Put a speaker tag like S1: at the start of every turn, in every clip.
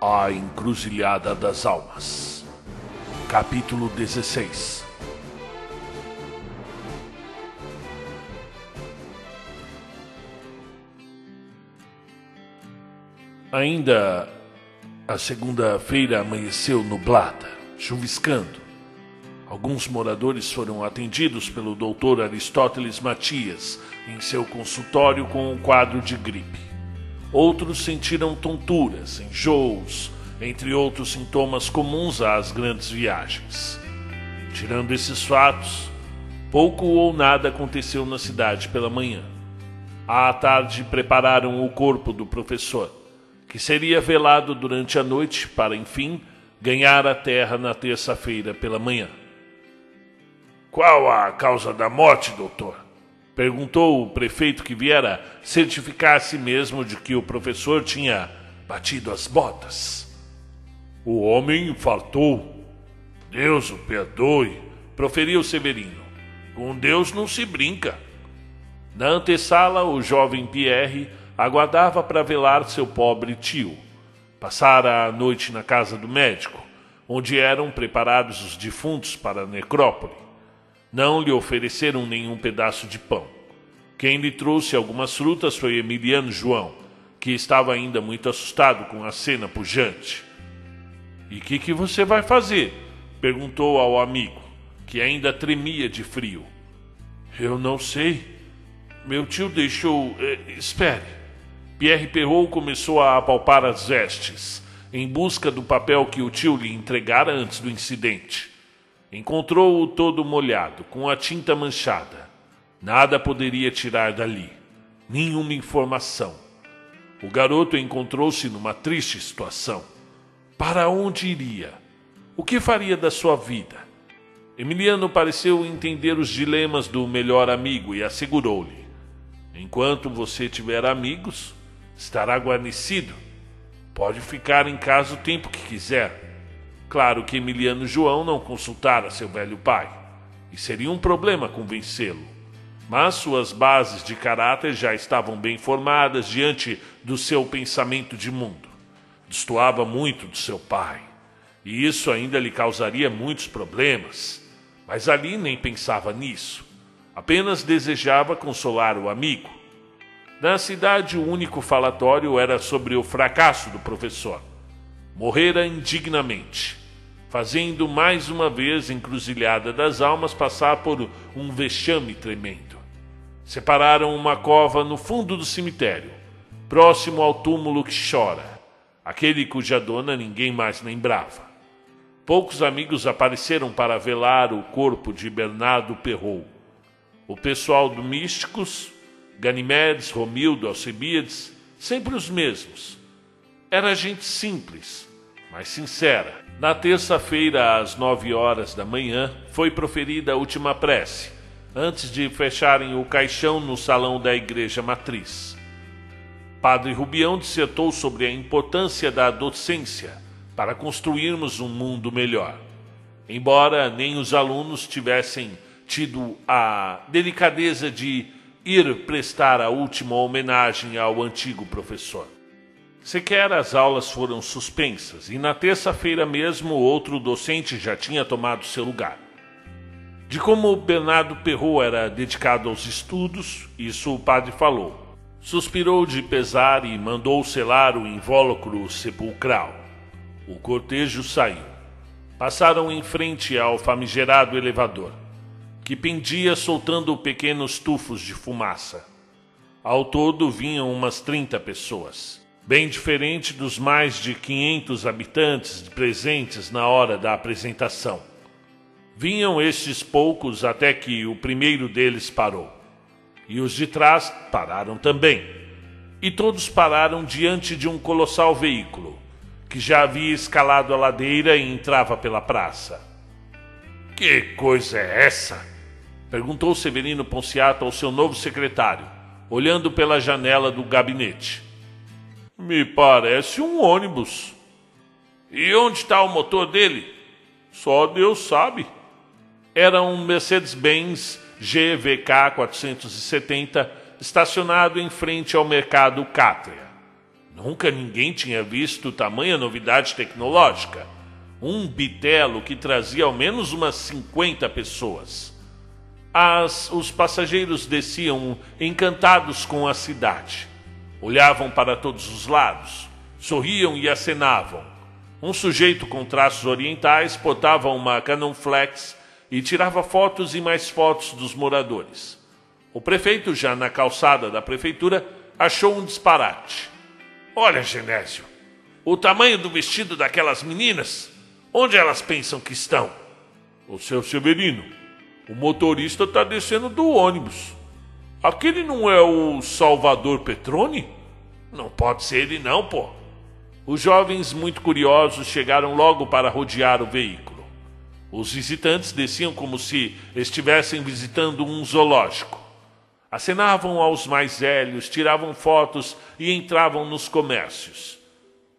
S1: A Encruzilhada das Almas. Capítulo 16 Ainda a segunda-feira amanheceu nublada, chuviscando. Alguns moradores foram atendidos pelo doutor Aristóteles Matias em seu consultório com um quadro de gripe. Outros sentiram tonturas, enjoos, entre outros sintomas comuns às grandes viagens. Tirando esses fatos, pouco ou nada aconteceu na cidade pela manhã. À tarde prepararam o corpo do professor, que seria velado durante a noite para, enfim, ganhar a terra na terça-feira pela manhã. Qual a causa da morte, doutor? Perguntou o prefeito que viera certificar a si mesmo de que o professor tinha batido as botas. O homem infartou. Deus o perdoe, proferiu Severino. Com Deus não se brinca. Na antessala, o jovem Pierre aguardava para velar seu pobre tio. Passara a noite na casa do médico, onde eram preparados os defuntos para a necrópole. Não lhe ofereceram nenhum pedaço de pão. Quem lhe trouxe algumas frutas foi Emiliano João, que estava ainda muito assustado com a cena pujante. E que, que você vai fazer? perguntou ao amigo, que ainda tremia de frio. Eu não sei. Meu tio deixou. Eh, espere. Pierre Perrault começou a apalpar as vestes, em busca do papel que o tio lhe entregara antes do incidente. Encontrou-o todo molhado, com a tinta manchada. Nada poderia tirar dali, nenhuma informação. O garoto encontrou-se numa triste situação. Para onde iria? O que faria da sua vida? Emiliano pareceu entender os dilemas do melhor amigo e assegurou-lhe: Enquanto você tiver amigos, estará guarnecido. Pode ficar em casa o tempo que quiser. Claro que Emiliano João não consultara seu velho pai, e seria um problema convencê-lo. Mas suas bases de caráter já estavam bem formadas diante do seu pensamento de mundo. Destoava muito do seu pai, e isso ainda lhe causaria muitos problemas. Mas ali nem pensava nisso. Apenas desejava consolar o amigo. Na cidade, o único falatório era sobre o fracasso do professor morrera indignamente, fazendo mais uma vez encruzilhada das almas passar por um vexame tremendo. Separaram uma cova no fundo do cemitério, próximo ao túmulo que chora, aquele cuja dona ninguém mais lembrava. Poucos amigos apareceram para velar o corpo de Bernardo Perrou. O pessoal do Místicos, Ganimedes, Romildo, Alcibiades, sempre os mesmos. Era gente simples, mas sincera. Na terça-feira, às nove horas da manhã, foi proferida a última prece, antes de fecharem o caixão no salão da igreja matriz. Padre Rubião dissertou sobre a importância da docência para construirmos um mundo melhor. Embora nem os alunos tivessem tido a delicadeza de ir prestar a última homenagem ao antigo professor. Sequer as aulas foram suspensas e na terça-feira mesmo outro docente já tinha tomado seu lugar. De como Bernardo Perrault era dedicado aos estudos, isso o padre falou. Suspirou de pesar e mandou selar o invólucro sepulcral. O cortejo saiu. Passaram em frente ao famigerado elevador, que pendia soltando pequenos tufos de fumaça. Ao todo vinham umas 30 pessoas bem diferente dos mais de 500 habitantes presentes na hora da apresentação. Vinham estes poucos até que o primeiro deles parou. E os de trás pararam também. E todos pararam diante de um colossal veículo, que já havia escalado a ladeira e entrava pela praça. Que coisa é essa? perguntou Severino Ponciato ao seu novo secretário, olhando pela janela do gabinete. Me parece um ônibus. E onde está o motor dele? Só Deus sabe. Era um Mercedes-Benz GVK 470 estacionado em frente ao mercado Cátria. Nunca ninguém tinha visto tamanha novidade tecnológica. Um bitelo que trazia ao menos umas 50 pessoas. As, os passageiros desciam encantados com a cidade. Olhavam para todos os lados, sorriam e acenavam. Um sujeito com traços orientais portava uma Canon Flex e tirava fotos e mais fotos dos moradores. O prefeito, já na calçada da prefeitura, achou um disparate. Olha, Genésio, o tamanho do vestido daquelas meninas, onde elas pensam que estão? O seu Severino, o motorista está descendo do ônibus. Aquele não é o Salvador Petrone? Não pode ser ele, não, pô. Os jovens, muito curiosos, chegaram logo para rodear o veículo. Os visitantes desciam como se estivessem visitando um zoológico. Acenavam aos mais velhos, tiravam fotos e entravam nos comércios.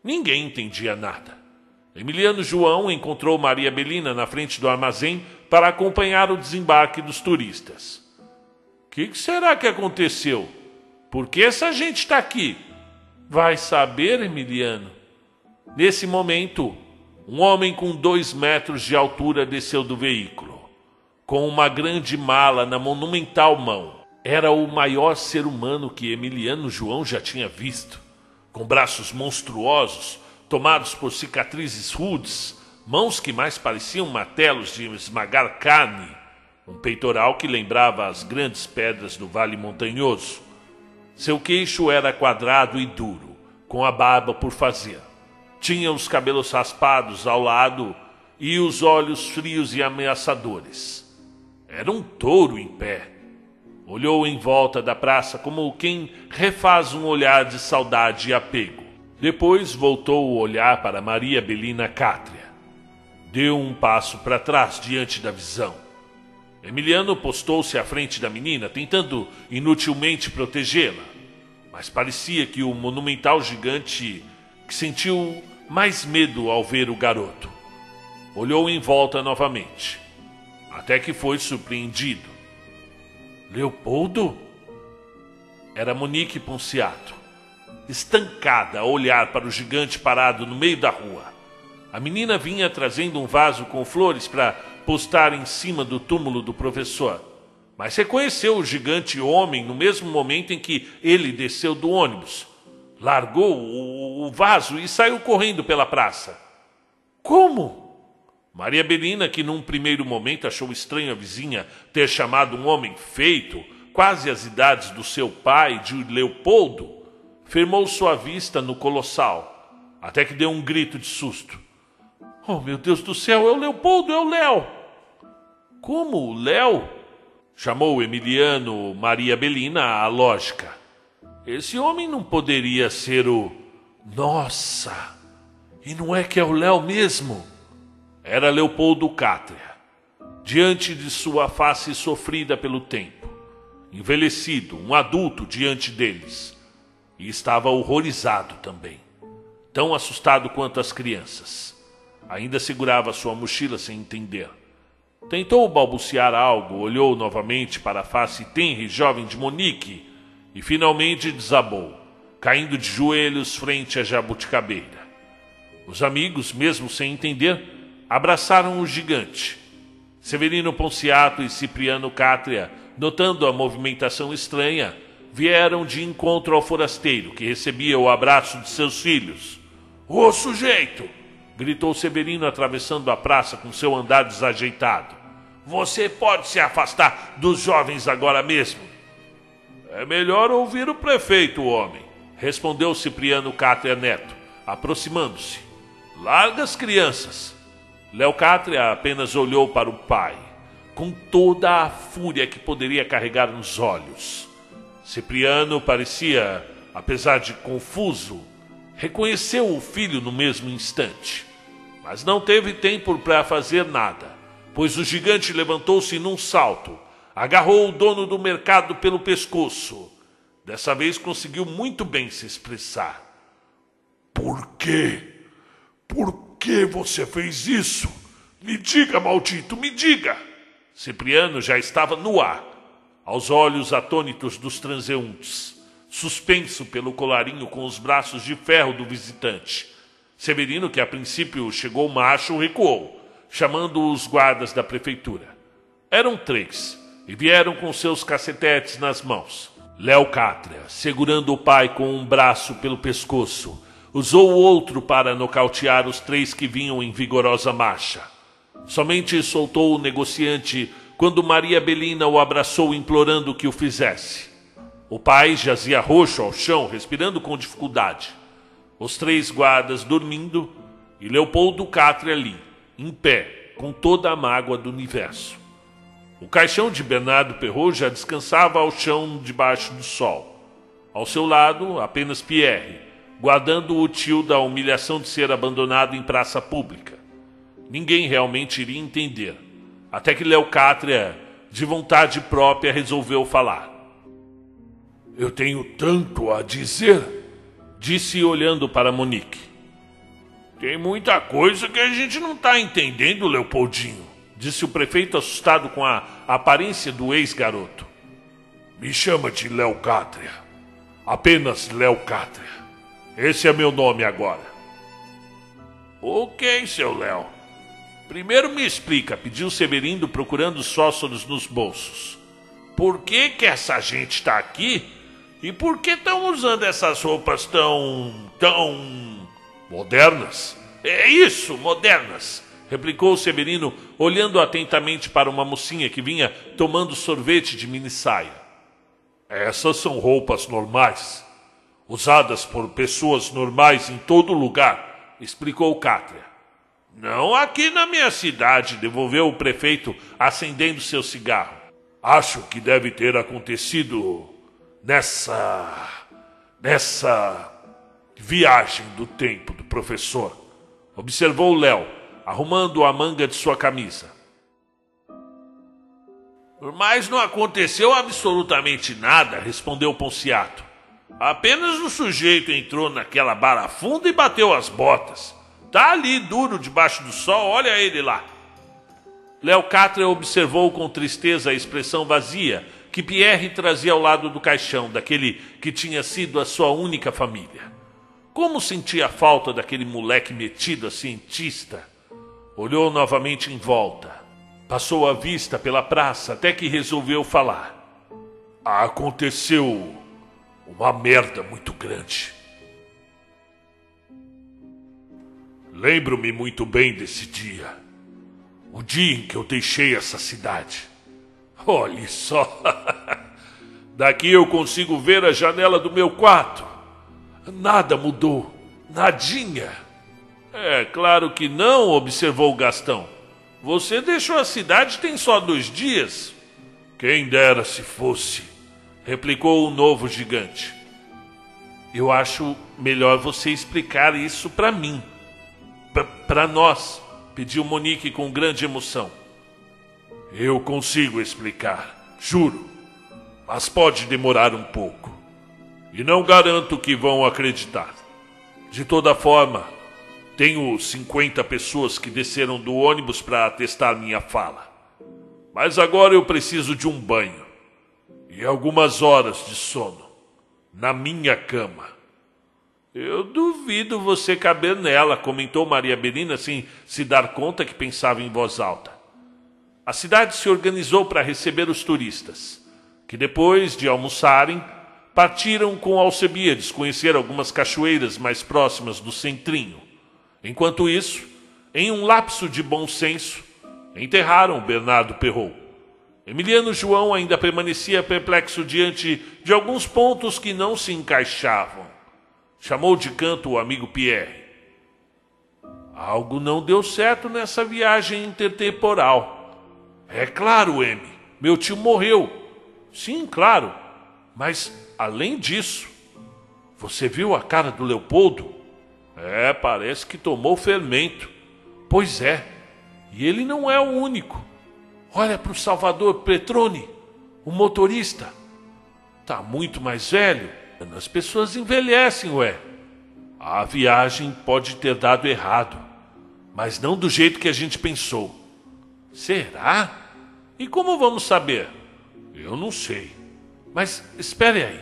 S1: Ninguém entendia nada. Emiliano João encontrou Maria Belina na frente do armazém para acompanhar o desembarque dos turistas. O que, que, será que aconteceu? Por que essa gente está aqui? Vai saber, Emiliano. Nesse momento, um homem com dois metros de altura desceu do veículo, com uma grande mala na monumental mão. Era o maior ser humano que Emiliano João já tinha visto, com braços monstruosos, tomados por cicatrizes rudes, mãos que mais pareciam martelos de esmagar carne, um peitoral que lembrava as grandes pedras do vale montanhoso. Seu queixo era quadrado e duro, com a barba por fazer. Tinha os cabelos raspados ao lado e os olhos frios e ameaçadores. Era um touro em pé. Olhou em volta da praça como quem refaz um olhar de saudade e apego. Depois voltou o olhar para Maria Belina Cátria deu um passo para trás diante da visão. Emiliano postou-se à frente da menina, tentando inutilmente protegê-la, mas parecia que o monumental gigante que sentiu mais medo ao ver o garoto. Olhou em volta novamente, até que foi surpreendido. Leopoldo? Era Monique Ponciato, estancada a olhar para o gigante parado no meio da rua. A menina vinha trazendo um vaso com flores para postar em cima do túmulo do professor. Mas reconheceu o gigante homem no mesmo momento em que ele desceu do ônibus. Largou o, vaso e saiu correndo pela praça. Como? Maria Belina, que num primeiro momento achou estranho a vizinha ter chamado um homem feito, quase as idades do seu pai, de Leopoldo, firmou sua vista no colossal, até que deu um grito de susto. Oh, meu Deus do céu, é o Leopoldo, é o Léo. Como o Léo? Chamou Emiliano Maria Belina à lógica. Esse homem não poderia ser o. Nossa! E não é que é o Léo mesmo? Era Leopoldo Cátria, diante de sua face sofrida pelo tempo, envelhecido, um adulto diante deles, e estava horrorizado também, tão assustado quanto as crianças. Ainda segurava sua mochila sem entender. Tentou balbuciar algo, olhou novamente para a face tenra e jovem de Monique e finalmente desabou, caindo de joelhos frente à jabuticabeira. Os amigos, mesmo sem entender, abraçaram o gigante. Severino Ponciato e Cipriano Cátria, notando a movimentação estranha, vieram de encontro ao forasteiro, que recebia o abraço de seus filhos. Ô sujeito! gritou Severino atravessando a praça com seu andar desajeitado. Você pode se afastar dos jovens agora mesmo. É melhor ouvir o prefeito, homem, respondeu Cipriano Cátria Neto, aproximando-se. Larga as crianças. Léo apenas olhou para o pai, com toda a fúria que poderia carregar nos olhos. Cipriano parecia, apesar de confuso, reconheceu o filho no mesmo instante. Mas não teve tempo para fazer nada, pois o gigante levantou-se num salto, agarrou o dono do mercado pelo pescoço. Dessa vez conseguiu muito bem se expressar. Por quê? Por que você fez isso? Me diga, maldito, me diga! Cipriano já estava no ar, aos olhos atônitos dos transeuntes. suspenso pelo colarinho com os braços de ferro do visitante. Severino, que a princípio chegou macho, recuou, chamando os guardas da prefeitura. Eram três e vieram com seus cacetetes nas mãos. Léo Cátria, segurando o pai com um braço pelo pescoço, usou o outro para nocautear os três que vinham em vigorosa marcha. Somente soltou o negociante quando Maria Belina o abraçou implorando que o fizesse. O pai jazia roxo ao chão, respirando com dificuldade. Os três guardas dormindo e Leopoldo Catre ali, em pé, com toda a mágoa do universo. O caixão de Bernardo Perrault já descansava ao chão debaixo do sol. Ao seu lado, apenas Pierre, guardando o tio da humilhação de ser abandonado em praça pública. Ninguém realmente iria entender, até que Leocátria, de vontade própria, resolveu falar.
S2: Eu tenho tanto a dizer,
S1: disse olhando para Monique.
S2: Tem muita coisa que a gente não está entendendo, Leopoldinho,
S1: disse o prefeito assustado com a aparência do ex-garoto.
S2: Me chama de Leocátria. Apenas Leocátria. Esse é meu nome agora.
S1: Ok, seu Léo. Primeiro me explica, pediu Severino procurando sócios nos bolsos. Por que que essa gente está aqui? E por que estão usando essas roupas tão... tão...
S2: modernas?
S1: É isso, modernas, replicou Severino, olhando atentamente para uma mocinha que vinha tomando sorvete de mini saia.
S2: Essas são roupas normais usadas por pessoas normais em todo lugar, explicou Cátria.
S1: Não aqui na minha cidade, devolveu o prefeito, acendendo seu cigarro.
S2: Acho que deve ter acontecido nessa. nessa. viagem do tempo do professor, observou Léo, arrumando a manga de sua camisa.
S1: Mas não aconteceu absolutamente nada, respondeu Ponciato. Apenas o sujeito entrou naquela barafunda e bateu as botas. Tá ali duro debaixo do sol, olha ele lá. Léo observou com tristeza a expressão vazia que Pierre trazia ao lado do caixão, daquele que tinha sido a sua única família. Como sentia a falta daquele moleque metido a cientista. Olhou novamente em volta. Passou a vista pela praça até que resolveu falar.
S2: Aconteceu uma merda muito grande. Lembro-me muito bem desse dia. O dia em que eu deixei essa cidade. Olhe só. Daqui eu consigo ver a janela do meu quarto. Nada mudou. Nadinha.
S1: É claro que não, observou Gastão. Você deixou a cidade tem só dois dias.
S2: Quem dera se fosse replicou o novo gigante.
S1: Eu acho melhor você explicar isso para mim. Para nós, pediu Monique com grande emoção.
S2: Eu consigo explicar, juro. Mas pode demorar um pouco. E não garanto que vão acreditar. De toda forma, tenho 50 pessoas que desceram do ônibus para atestar minha fala. Mas agora eu preciso de um banho e algumas horas de sono na minha cama.
S1: Eu duvido você caber nela, comentou Maria Belina sem se dar conta que pensava em voz alta. A cidade se organizou para receber os turistas, que depois de almoçarem, partiram com Alcebiades conhecer algumas cachoeiras mais próximas do centrinho. Enquanto isso, em um lapso de bom senso, enterraram Bernardo Perrault. Emiliano João ainda permanecia perplexo diante de alguns pontos que não se encaixavam. Chamou de canto o amigo Pierre. Algo não deu certo nessa viagem intertemporal. É claro, M. Meu tio morreu. Sim, claro. Mas, além disso, você viu a cara do Leopoldo? É, parece que tomou fermento. Pois é. E ele não é o único. Olha para o Salvador Petrone, o motorista. Tá muito mais velho. As pessoas envelhecem, ué. A viagem pode ter dado errado, mas não do jeito que a gente pensou. Será? E como vamos saber? Eu não sei. Mas espere aí.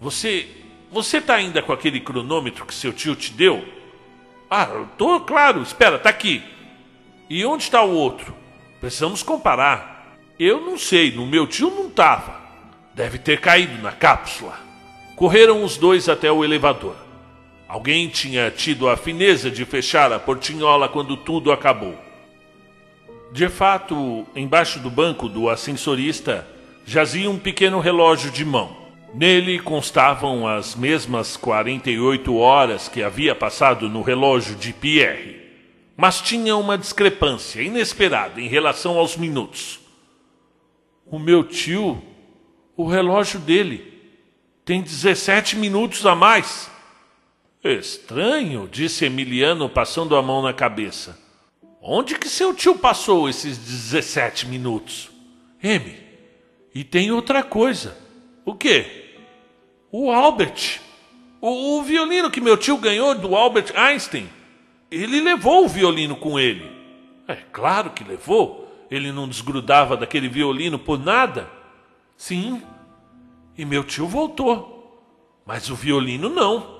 S1: Você. Você tá ainda com aquele cronômetro que seu tio te deu? Ah, tô, claro, espera, tá aqui. E onde está o outro? Precisamos comparar. Eu não sei, no meu tio não tava. Deve ter caído na cápsula. Correram os dois até o elevador. Alguém tinha tido a fineza de fechar a portinhola quando tudo acabou. De fato, embaixo do banco do ascensorista jazia um pequeno relógio de mão. Nele constavam as mesmas 48 horas que havia passado no relógio de Pierre, mas tinha uma discrepância inesperada em relação aos minutos. O meu tio, o relógio dele, tem 17 minutos a mais. Estranho, disse Emiliano, passando a mão na cabeça. Onde que seu tio passou esses 17 minutos? M, e tem outra coisa. O quê? O Albert. O, o, violino que meu tio ganhou do Albert Einstein. Ele levou o violino com ele. É claro que levou. Ele não desgrudava daquele violino por nada. Sim. E meu tio voltou. Mas o violino não.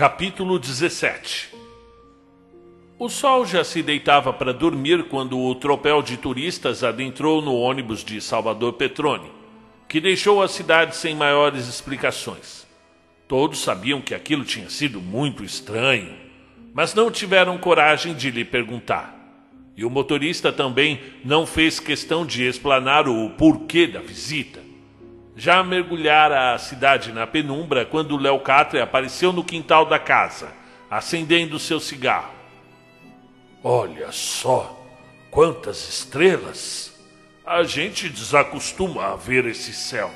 S1: Capítulo 17 O sol já se deitava para dormir quando o tropel de turistas adentrou no ônibus de Salvador Petrone, que deixou a cidade sem maiores explicações. Todos sabiam que aquilo tinha sido muito estranho, mas não tiveram coragem de lhe perguntar. E o motorista também não fez questão de explanar o porquê da visita já mergulhara a cidade na penumbra quando Léo Catre apareceu no quintal da casa, acendendo seu cigarro. Olha só, quantas estrelas! A gente desacostuma a ver esse céu.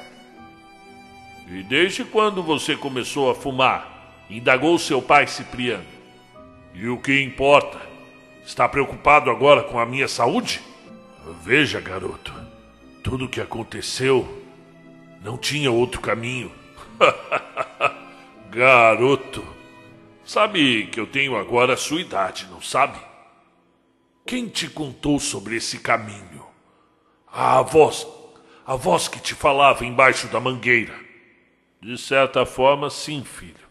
S1: E desde quando você começou a fumar? Indagou seu pai Cipriano. E o que importa? Está preocupado agora com a minha saúde? Veja, garoto, tudo o que aconteceu não tinha outro caminho. Garoto, sabe que eu tenho agora a sua idade, não sabe? Quem te contou sobre esse caminho? A voz, a voz que te falava embaixo da mangueira. De certa forma, sim, filho.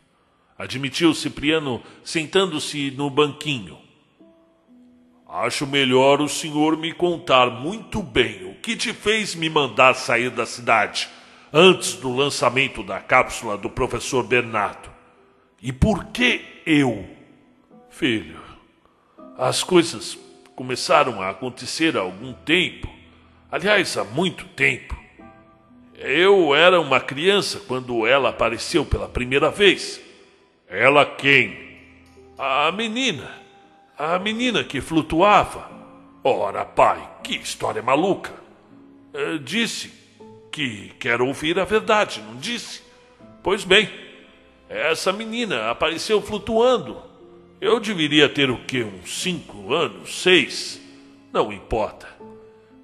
S1: Admitiu Cipriano, sentando-se no banquinho. Acho melhor o senhor me contar muito bem o que te fez me mandar sair da cidade antes do lançamento da cápsula do professor Bernardo. E por que eu? Filho, as coisas começaram a acontecer há algum tempo. Aliás, há muito tempo. Eu era uma criança quando ela apareceu pela primeira vez. Ela quem? A menina. A menina que flutuava. Ora, pai, que história maluca. Eh, disse que quer ouvir a verdade, não disse? Pois bem, essa menina apareceu flutuando. Eu deveria ter o quê? Uns cinco anos, seis? Não importa.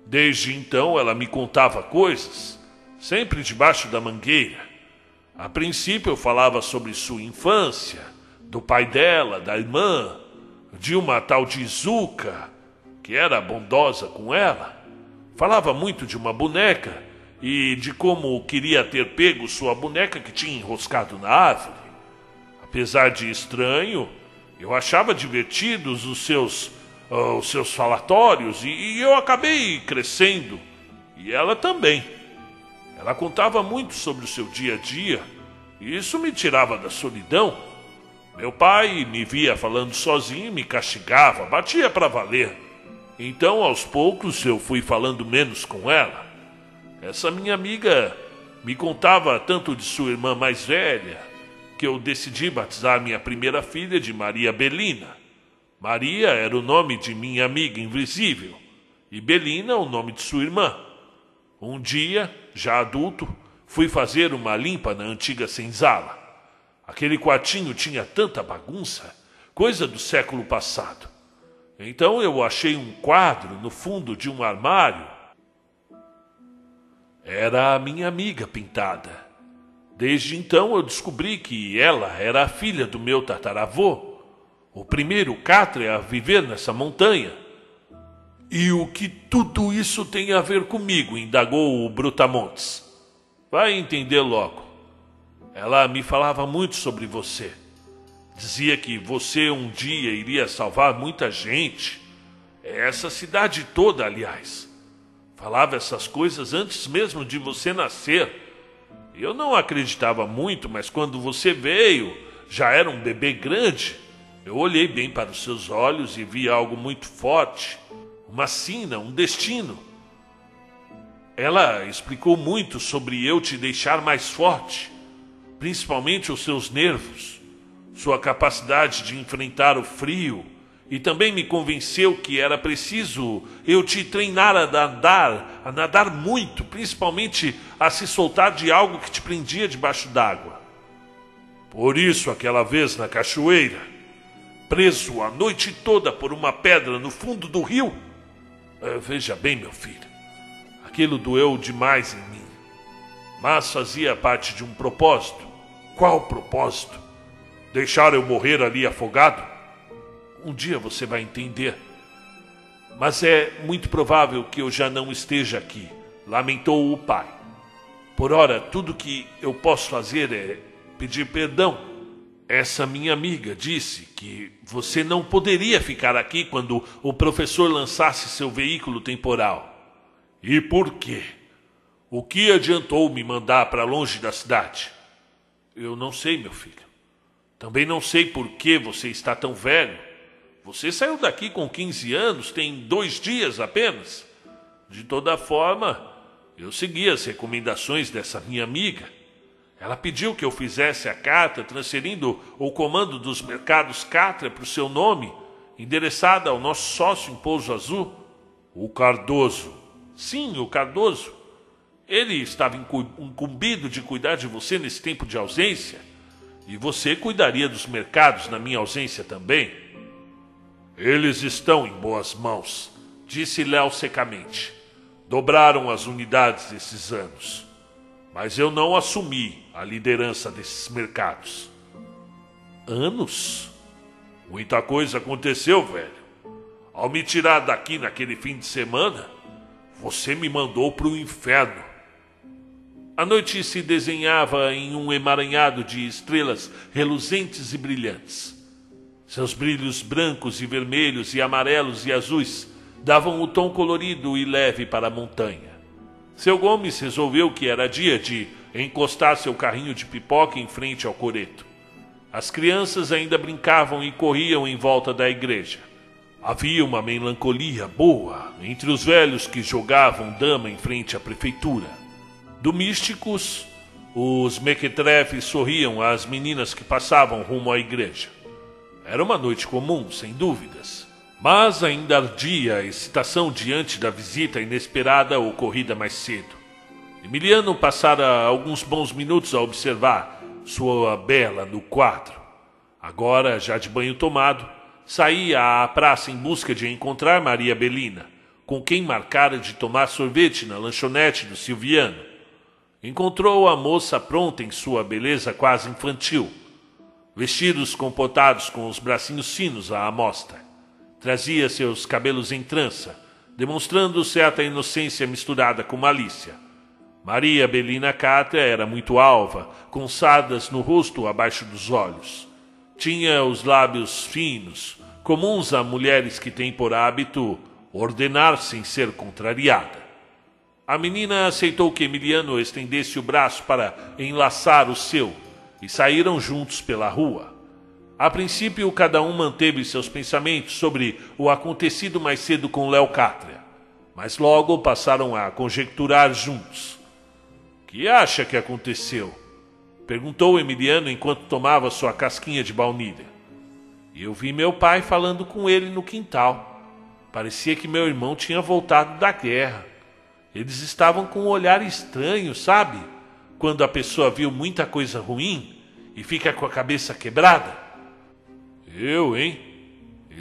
S1: Desde então ela me contava coisas, sempre debaixo da mangueira. A princípio eu falava sobre sua infância, do pai dela, da irmã, de uma tal de Zuka, que era bondosa com ela. Falava muito de uma boneca e de como queria ter pego sua boneca que tinha enroscado na árvore. Apesar de estranho, eu achava divertidos os seus, uh, os seus falatórios e, e eu acabei crescendo. E ela também. Ela contava muito sobre o seu dia a dia e isso me tirava da solidão. Meu pai me via falando sozinho e me castigava, batia para valer. Então, aos poucos, eu fui falando menos com ela. Essa minha amiga me contava tanto de sua irmã mais velha que eu decidi batizar minha primeira filha de Maria Belina. Maria era o nome de minha amiga invisível e Belina o nome de sua irmã. Um dia, já adulto, fui fazer uma limpa na antiga senzala. Aquele quartinho tinha tanta bagunça, coisa do século passado. Então eu achei um quadro no fundo de um armário era a minha amiga pintada. Desde então eu descobri que ela era a filha do meu tataravô, o primeiro catre a viver nessa montanha. E o que tudo isso tem a ver comigo? indagou o Brutamontes. Vai entender logo. Ela me falava muito sobre você. Dizia que você um dia iria salvar muita gente. Essa cidade toda, aliás. Falava essas coisas antes mesmo de você nascer. Eu não acreditava muito, mas quando você veio, já era um bebê grande. Eu olhei bem para os seus olhos e vi algo muito forte uma sina, um destino. Ela explicou muito sobre eu te deixar mais forte, principalmente os seus nervos, sua capacidade de enfrentar o frio, e também me convenceu que era preciso eu te treinar a nadar, a nadar muito, principalmente a se soltar de algo que te prendia debaixo d'água. Por isso, aquela vez na cachoeira, preso a noite toda por uma pedra no fundo do rio, é, veja bem, meu filho, aquilo doeu demais em mim, mas fazia parte de um propósito. Qual propósito? Deixar eu morrer ali afogado? Um dia você vai entender. Mas é muito provável que eu já não esteja aqui, lamentou o pai. Por ora, tudo que eu posso fazer é pedir perdão essa minha amiga disse que você não poderia ficar aqui quando o professor lançasse seu veículo temporal. E por quê? O que adiantou me mandar para longe da cidade? Eu não sei, meu filho. Também não sei por que você está tão velho. Você saiu daqui com 15 anos, tem dois dias apenas. De toda forma, eu segui as recomendações dessa minha amiga. Ela pediu que eu fizesse a carta transferindo o comando dos mercados Cátria para o seu nome, endereçada ao nosso sócio em Pouso Azul, o Cardoso. Sim, o Cardoso. Ele estava incumbido de cuidar de você nesse tempo de ausência, e você cuidaria dos mercados na minha ausência também. Eles estão em boas mãos, disse Léo secamente. Dobraram as unidades esses anos mas eu não assumi a liderança desses mercados. Anos? Muita coisa aconteceu, velho. Ao me tirar daqui naquele fim de semana, você me mandou para o inferno. A noite se desenhava em um emaranhado de estrelas reluzentes e brilhantes. Seus brilhos brancos e vermelhos e amarelos e azuis davam o tom colorido e leve para a montanha. Seu Gomes resolveu que era dia de encostar seu carrinho de pipoca em frente ao coreto. As crianças ainda brincavam e corriam em volta da igreja. Havia uma melancolia boa entre os velhos que jogavam dama em frente à prefeitura. Do místicos, os mequetrefes sorriam às meninas que passavam rumo à igreja. Era uma noite comum, sem dúvidas. Mas ainda ardia a excitação diante da visita inesperada ocorrida mais cedo. Emiliano passara alguns bons minutos a observar sua bela no quadro. Agora, já de banho tomado, saía à praça em busca de encontrar Maria Belina, com quem marcara de tomar sorvete na lanchonete do Silviano. Encontrou a moça pronta em sua beleza quase infantil, vestidos comportados com os bracinhos finos à amostra. Trazia seus cabelos em trança, demonstrando certa inocência misturada com malícia. Maria Belina Cátria era muito alva, com sardas no rosto abaixo dos olhos. Tinha os lábios finos, comuns a mulheres que têm por hábito ordenar sem ser contrariada. A menina aceitou que Emiliano estendesse o braço para enlaçar o seu e saíram juntos pela rua. A princípio, cada um manteve seus pensamentos sobre o acontecido mais cedo com Léo Cátria, mas logo passaram a conjecturar juntos. Que acha que aconteceu? Perguntou Emiliano enquanto tomava sua casquinha de baunilha. Eu vi meu pai falando com ele no quintal. Parecia que meu irmão tinha voltado da guerra. Eles estavam com um olhar estranho, sabe? Quando a pessoa viu muita coisa ruim e fica com a cabeça quebrada. Eu, hein?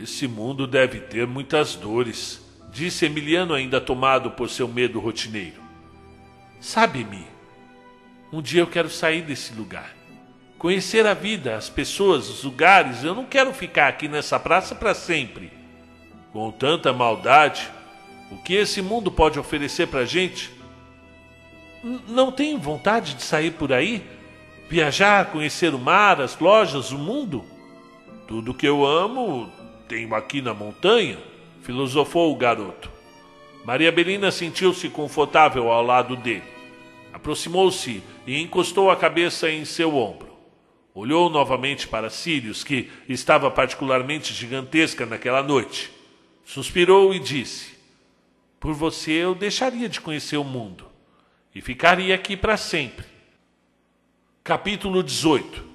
S1: Esse mundo deve ter muitas dores, disse Emiliano, ainda tomado por seu medo rotineiro. Sabe-me, Um dia eu quero sair desse lugar. Conhecer a vida, as pessoas, os lugares. Eu não quero ficar aqui nessa praça para sempre. Com tanta maldade, o que esse mundo pode oferecer para gente? Não tenho vontade de sair por aí? Viajar, conhecer o mar, as lojas, o mundo? Tudo que eu amo tenho aqui na montanha, filosofou o garoto. Maria Belina sentiu-se confortável ao lado dele. Aproximou-se e encostou a cabeça em seu ombro. Olhou novamente para Sirius, que estava particularmente gigantesca naquela noite. Suspirou e disse: Por você eu deixaria de conhecer o mundo e ficaria aqui para sempre. Capítulo 18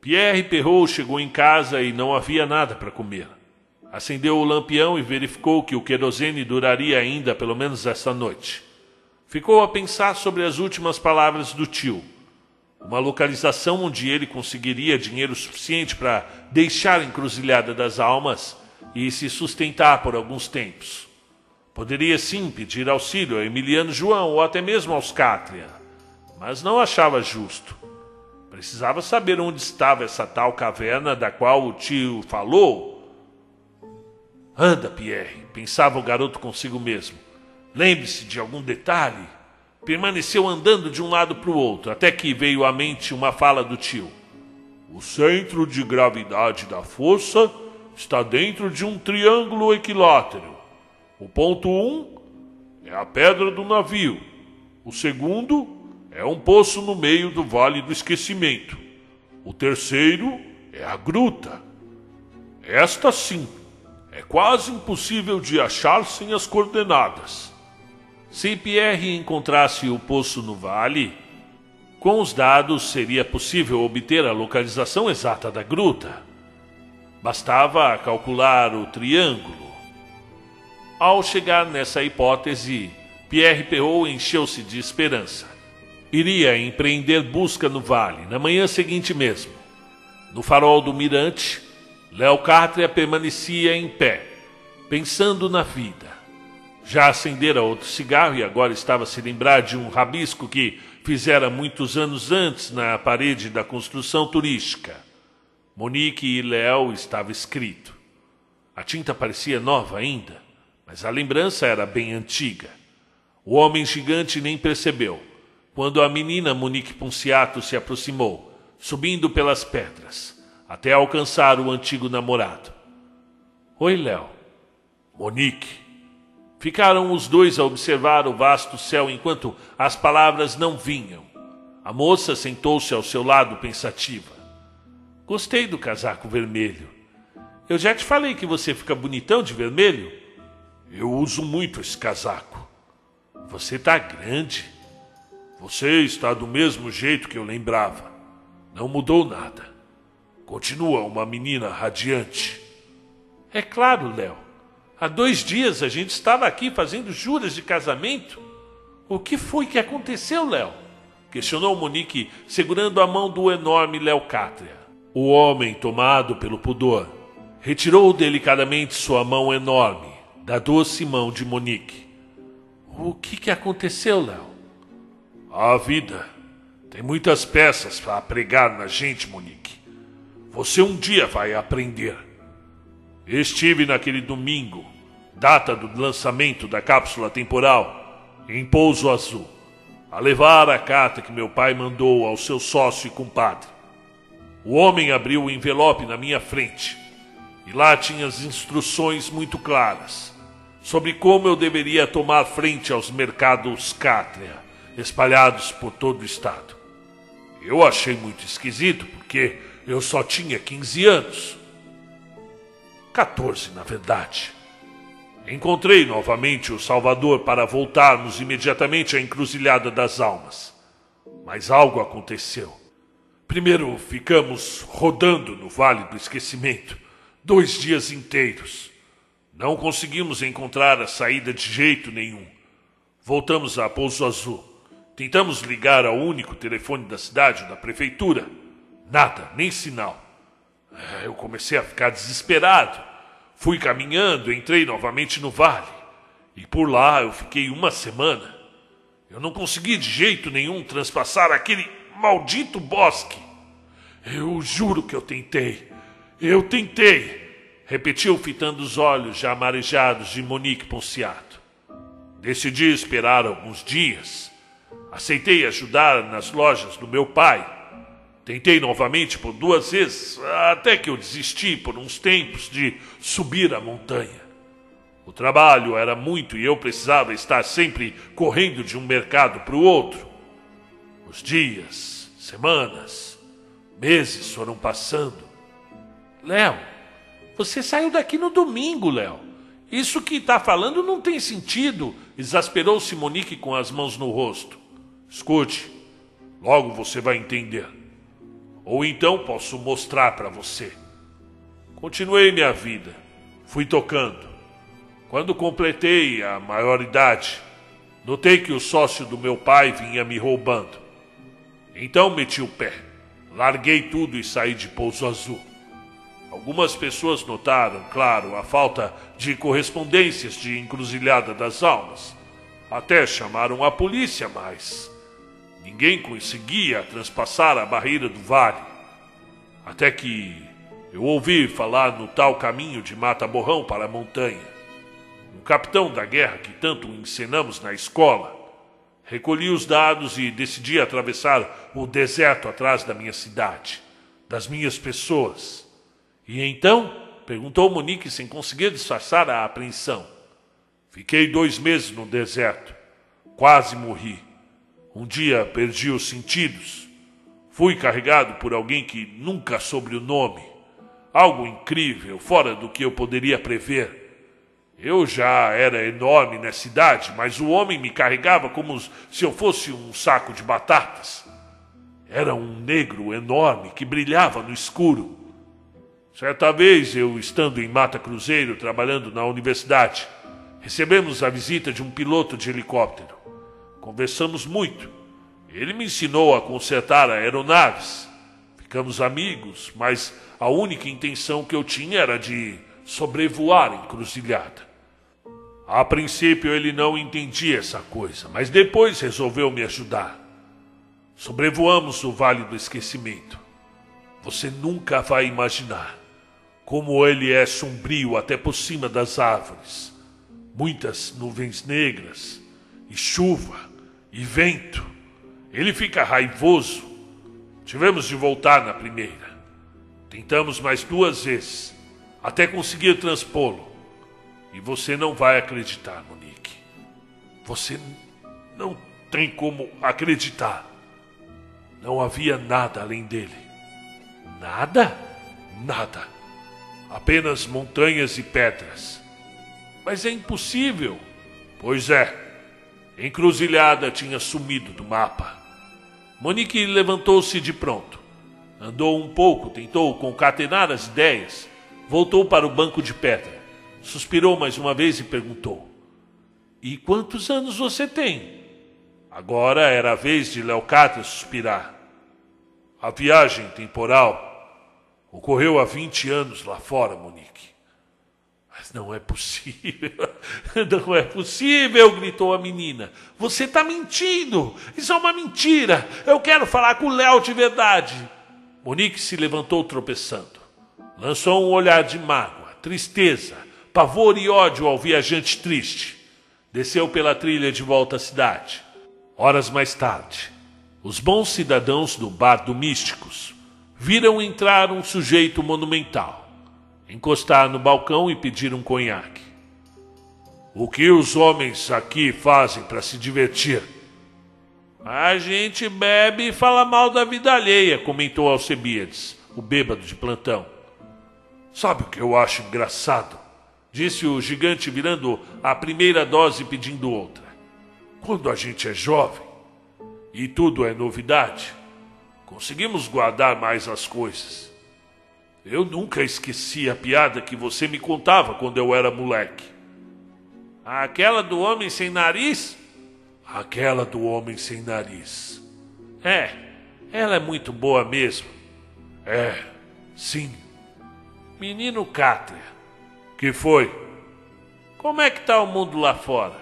S1: Pierre Perrault chegou em casa e não havia nada para comer. Acendeu o lampião e verificou que o querosene duraria ainda pelo menos essa noite. Ficou a pensar sobre as últimas palavras do tio. Uma localização onde ele conseguiria dinheiro suficiente para deixar a encruzilhada das almas e se sustentar por alguns tempos. Poderia sim pedir auxílio a Emiliano João ou até mesmo aos Cátria, mas não achava justo. Precisava saber onde estava essa tal caverna da qual o tio falou. Anda, Pierre, pensava o garoto consigo mesmo. Lembre-se de algum detalhe. Permaneceu andando de um lado para o outro, até que veio à mente uma fala do tio. O centro de gravidade da força está dentro de um triângulo equilátero. O ponto 1 um é a pedra do navio. O segundo é um poço no meio do vale do esquecimento. O terceiro é a gruta. Esta sim é quase impossível de achar sem as coordenadas. Se Pierre encontrasse o poço no vale, com os dados seria possível obter a localização exata da gruta. Bastava calcular o triângulo. Ao chegar nessa hipótese, Pierre Perrault encheu-se de esperança iria empreender busca no vale na manhã seguinte mesmo. No farol do mirante, Léo Cátria permanecia em pé, pensando na vida. Já acendera outro cigarro e agora estava a se lembrar de um rabisco que fizera muitos anos antes na parede da construção turística. Monique e Léo estava escrito. A tinta parecia nova ainda, mas a lembrança era bem antiga. O homem gigante nem percebeu quando a menina Monique Ponciato se aproximou, subindo pelas pedras, até alcançar o antigo namorado. Oi, Léo. Monique. Ficaram os dois a observar o vasto céu enquanto as palavras não vinham. A moça sentou-se ao seu lado pensativa. Gostei do casaco vermelho. Eu já te falei que você fica bonitão de vermelho? Eu uso muito esse casaco. Você tá grande. Você está do mesmo jeito que eu lembrava. Não mudou nada. Continua uma menina radiante. É claro, Léo. Há dois dias a gente estava aqui fazendo juras de casamento. O que foi que aconteceu, Léo? Questionou Monique, segurando a mão do enorme Léo Cátria. O homem, tomado pelo pudor, retirou delicadamente sua mão enorme da doce mão de Monique. O que, que aconteceu, Léo? A vida tem muitas peças para pregar na gente, Monique. Você um dia vai aprender. Estive naquele domingo, data do lançamento da cápsula temporal, em Pouso Azul, a levar a carta que meu pai mandou ao seu sócio e compadre. O homem abriu o envelope na minha frente e lá tinha as instruções muito claras sobre como eu deveria tomar frente aos mercados cátria espalhados por todo o estado. Eu achei muito esquisito porque eu só tinha 15 anos. 14, na verdade. Encontrei novamente o Salvador para voltarmos imediatamente à encruzilhada das almas. Mas algo aconteceu. Primeiro ficamos rodando no Vale do Esquecimento, dois dias inteiros. Não conseguimos encontrar a saída de jeito nenhum. Voltamos a Pouso Azul. Tentamos ligar ao único telefone da cidade, da prefeitura. Nada, nem sinal. É, eu comecei a ficar desesperado. Fui caminhando, entrei novamente no vale. E por lá eu fiquei uma semana. Eu não consegui de jeito nenhum transpassar aquele maldito bosque. Eu juro que eu tentei. Eu tentei, repetiu fitando os olhos já marejados de Monique Ponciato. Decidi esperar alguns dias. Aceitei ajudar nas lojas do meu pai. Tentei novamente por duas vezes, até que eu desisti por uns tempos de subir a montanha. O trabalho era muito e eu precisava estar sempre correndo de um mercado para o outro. Os dias, semanas, meses foram passando.
S2: Léo, você saiu daqui no domingo, Léo. Isso que está falando não tem sentido, exasperou-se Monique com as mãos no rosto.
S1: Escute, logo você vai entender. Ou então posso mostrar para você. Continuei minha vida, fui tocando. Quando completei a maioridade, notei que o sócio do meu pai vinha me roubando. Então meti o pé, larguei tudo e saí de Pouso Azul. Algumas pessoas notaram, claro, a falta de correspondências de Encruzilhada das Almas. Até chamaram a polícia, mas ninguém conseguia transpassar a barreira do vale. Até que eu ouvi falar no tal caminho de Mata Borrão para a montanha capitão da guerra que tanto ensinamos na escola, recolhi os dados e decidi atravessar o deserto atrás da minha cidade, das minhas pessoas. E então? perguntou Monique sem conseguir disfarçar a apreensão. Fiquei dois meses no deserto. Quase morri. Um dia perdi os sentidos. Fui carregado por alguém que nunca soube o nome. Algo incrível, fora do que eu poderia prever. Eu já era enorme nessa idade, mas o homem me carregava como se eu fosse um saco de batatas. Era um negro enorme que brilhava no escuro. Certa vez, eu estando em Mata Cruzeiro, trabalhando na universidade, recebemos a visita de um piloto de helicóptero. Conversamos muito. Ele me ensinou a consertar aeronaves. Ficamos amigos, mas a única intenção que eu tinha era de sobrevoar encruzilhada. A princípio ele não entendia essa coisa, mas depois resolveu me ajudar. Sobrevoamos o Vale do Esquecimento. Você nunca vai imaginar como ele é sombrio até por cima das árvores. Muitas nuvens negras, e chuva, e vento. Ele fica raivoso. Tivemos de voltar na primeira. Tentamos mais duas vezes, até conseguir transpô-lo. E você não vai acreditar, Monique. Você não tem como acreditar. Não havia nada além dele.
S2: Nada?
S1: Nada. Apenas montanhas e pedras.
S2: Mas é impossível.
S1: Pois é. Encruzilhada tinha sumido do mapa.
S2: Monique levantou-se de pronto. Andou um pouco, tentou concatenar as ideias. Voltou para o banco de pedra. Suspirou mais uma vez e perguntou: E quantos anos você tem?
S1: Agora era a vez de Leocádia suspirar. A viagem temporal ocorreu há 20 anos lá fora, Monique.
S2: Mas não é possível. Não é possível, gritou a menina. Você está mentindo. Isso é uma mentira. Eu quero falar com o Léo de verdade.
S1: Monique se levantou tropeçando. Lançou um olhar de mágoa, tristeza, pavor e ódio ao viajante triste. Desceu pela trilha de volta à cidade. Horas mais tarde, os bons cidadãos do Bar do Místicos viram entrar um sujeito monumental, encostar no balcão e pedir um conhaque. O que os homens aqui fazem para se divertir?
S2: A gente bebe e fala mal da vida alheia, comentou Alcebiades, o bêbado de plantão.
S1: Sabe o que eu acho engraçado? disse o gigante, virando a primeira dose e pedindo outra. Quando a gente é jovem e tudo é novidade, conseguimos guardar mais as coisas. Eu nunca esqueci a piada que você me contava quando eu era moleque.
S2: Aquela do homem sem nariz?
S1: Aquela do homem sem nariz.
S2: É, ela é muito boa mesmo.
S1: É, sim.
S2: Menino Cátria,
S1: que foi?
S2: Como é que tá o mundo lá fora?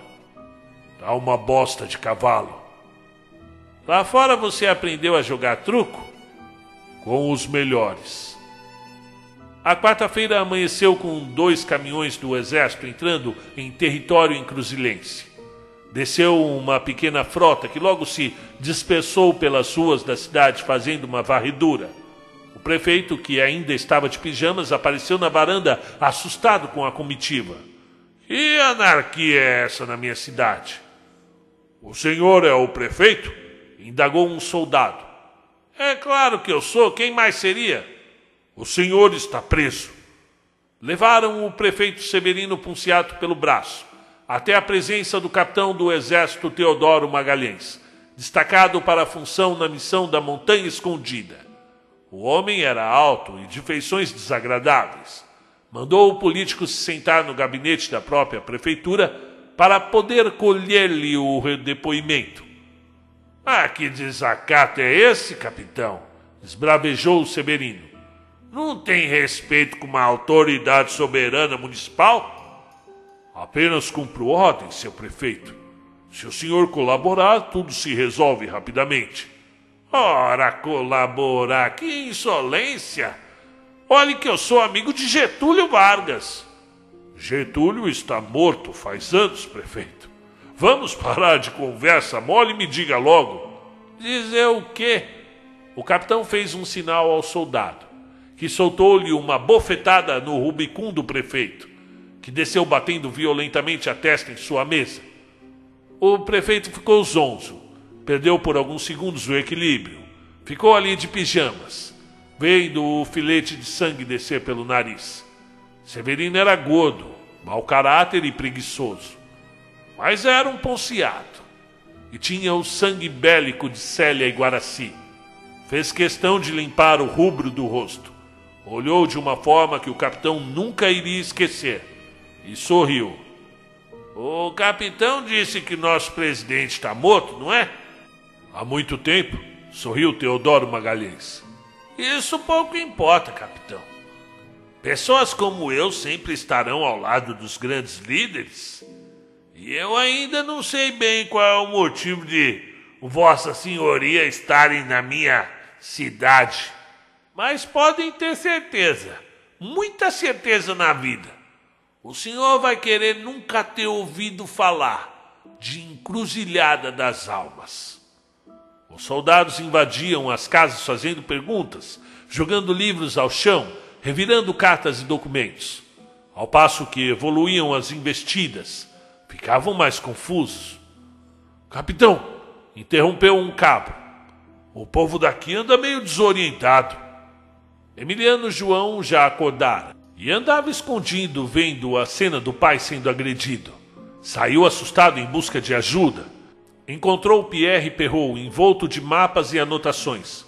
S1: Tá uma bosta de cavalo.
S2: Lá fora você aprendeu a jogar truco?
S1: Com os melhores.
S2: A quarta-feira amanheceu com dois caminhões do exército entrando em território encruzilhense. Desceu uma pequena frota que logo se dispersou pelas ruas da cidade fazendo uma varredura. O prefeito, que ainda estava de pijamas, apareceu na varanda assustado com a comitiva.
S1: Que anarquia é essa na minha cidade? O senhor é o prefeito? Indagou um soldado.
S2: É claro que eu sou, quem mais seria?
S1: O senhor está preso.
S2: Levaram o prefeito Severino Punciato pelo braço, até a presença do capitão do exército Teodoro Magalhães, destacado para a função na missão da Montanha Escondida. O homem era alto e de feições desagradáveis. Mandou o político se sentar no gabinete da própria prefeitura para poder colher-lhe o depoimento.
S1: Ah, que desacato é esse, capitão? esbravejou o Severino. Não tem respeito com uma autoridade soberana municipal? Apenas cumpro ordens, seu prefeito. Se o senhor colaborar, tudo se resolve rapidamente.
S2: Ora, colaborar, que insolência! Olhe que eu sou amigo de Getúlio Vargas.
S1: Getúlio está morto faz anos, prefeito. Vamos parar de conversa mole e me diga logo.
S2: Dizer o quê? O capitão fez um sinal ao soldado, que soltou-lhe uma bofetada no rubicum do prefeito que desceu batendo violentamente a testa em sua mesa. O prefeito ficou zonzo, perdeu por alguns segundos o equilíbrio, ficou ali de pijamas, vendo o filete de sangue descer pelo nariz. Severino era gordo, mau caráter e preguiçoso, mas era um ponciado e tinha o sangue bélico de Célia e Guaraci. Fez questão de limpar o rubro do rosto. Olhou de uma forma que o capitão nunca iria esquecer e sorriu. O capitão disse que nosso presidente está morto, não é?
S1: Há muito tempo, sorriu Teodoro Magalhães.
S2: Isso pouco importa, capitão. Pessoas como eu sempre estarão ao lado dos grandes líderes. E eu ainda não sei bem qual é o motivo de Vossa Senhoria estarem na minha cidade. Mas podem ter certeza, muita certeza na vida, o senhor vai querer nunca ter ouvido falar de encruzilhada das almas. Os soldados invadiam as casas fazendo perguntas, jogando livros ao chão, revirando cartas e documentos. Ao passo que evoluíam as investidas, ficavam mais confusos. Capitão, interrompeu um cabo. O povo daqui anda meio desorientado. Emiliano João já acordara e andava escondido vendo a cena do pai sendo agredido. Saiu assustado em busca de ajuda. Encontrou Pierre Perrault envolto de mapas e anotações.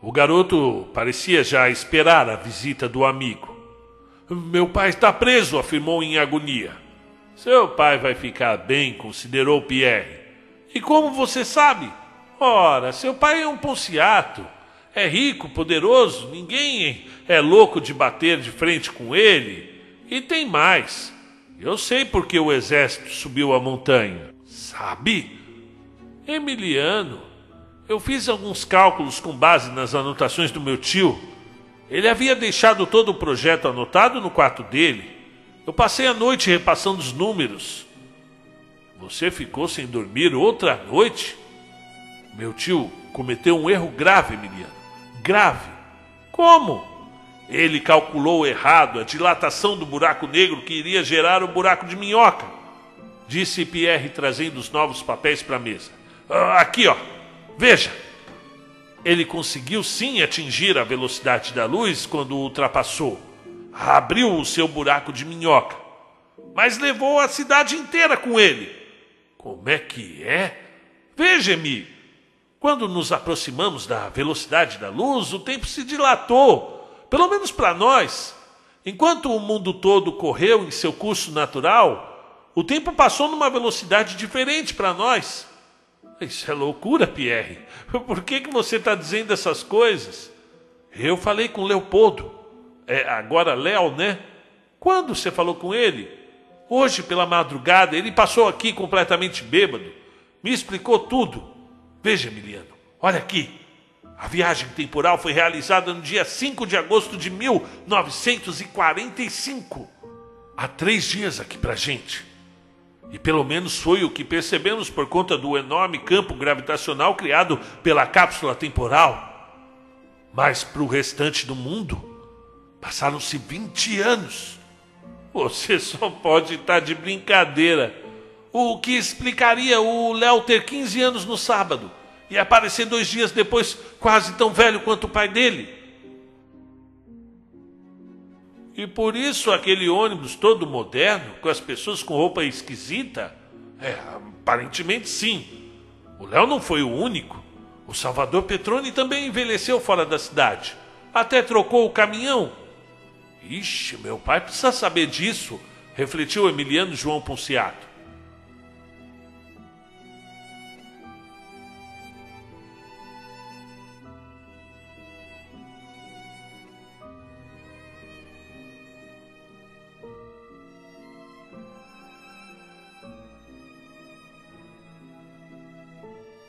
S2: O garoto parecia já esperar a visita do amigo. Meu pai está preso, afirmou em agonia. Seu pai vai ficar bem, considerou Pierre. E como você sabe? Ora, seu pai é um ponciato. É rico, poderoso, ninguém é louco de bater de frente com ele. E tem mais. Eu sei porque o exército subiu a montanha. Sabe? Emiliano, eu fiz alguns cálculos com base nas anotações do meu tio. Ele havia deixado todo o projeto anotado no quarto dele. Eu passei a noite repassando os números. Você ficou sem dormir outra noite? Meu tio cometeu um erro grave, Emiliano grave. Como? Ele calculou errado a dilatação do buraco negro que iria gerar o buraco de minhoca, disse Pierre trazendo os novos papéis para a mesa. Ah, aqui, ó. Veja. Ele conseguiu sim atingir a velocidade da luz quando ultrapassou. Abriu o seu buraco de minhoca, mas levou a cidade inteira com ele. Como é que é? Veja-me, quando nos aproximamos da velocidade da luz, o tempo se dilatou, pelo menos para nós. Enquanto o mundo todo correu em seu curso natural, o tempo passou numa velocidade diferente para nós. Isso é loucura, Pierre. Por que, que você está dizendo essas coisas? Eu falei com Leopoldo. É agora Léo, né? Quando você falou com ele?
S1: Hoje, pela madrugada, ele passou aqui completamente bêbado. Me explicou tudo. Veja, Emiliano, olha aqui. A viagem temporal foi realizada no dia 5 de agosto de 1945. Há três dias aqui pra gente. E pelo menos foi o que percebemos por conta do enorme campo gravitacional criado pela cápsula temporal. Mas para o restante do mundo, passaram-se 20 anos. Você só pode estar de brincadeira. O que explicaria o Léo ter 15 anos no sábado e aparecer dois dias depois quase tão velho quanto o pai dele. E por isso aquele ônibus todo moderno, com as pessoas com roupa esquisita? É, aparentemente sim. O Léo não foi o único. O Salvador Petrone também envelheceu fora da cidade. Até trocou o caminhão. Ixi, meu pai precisa saber disso, refletiu Emiliano João Ponciato.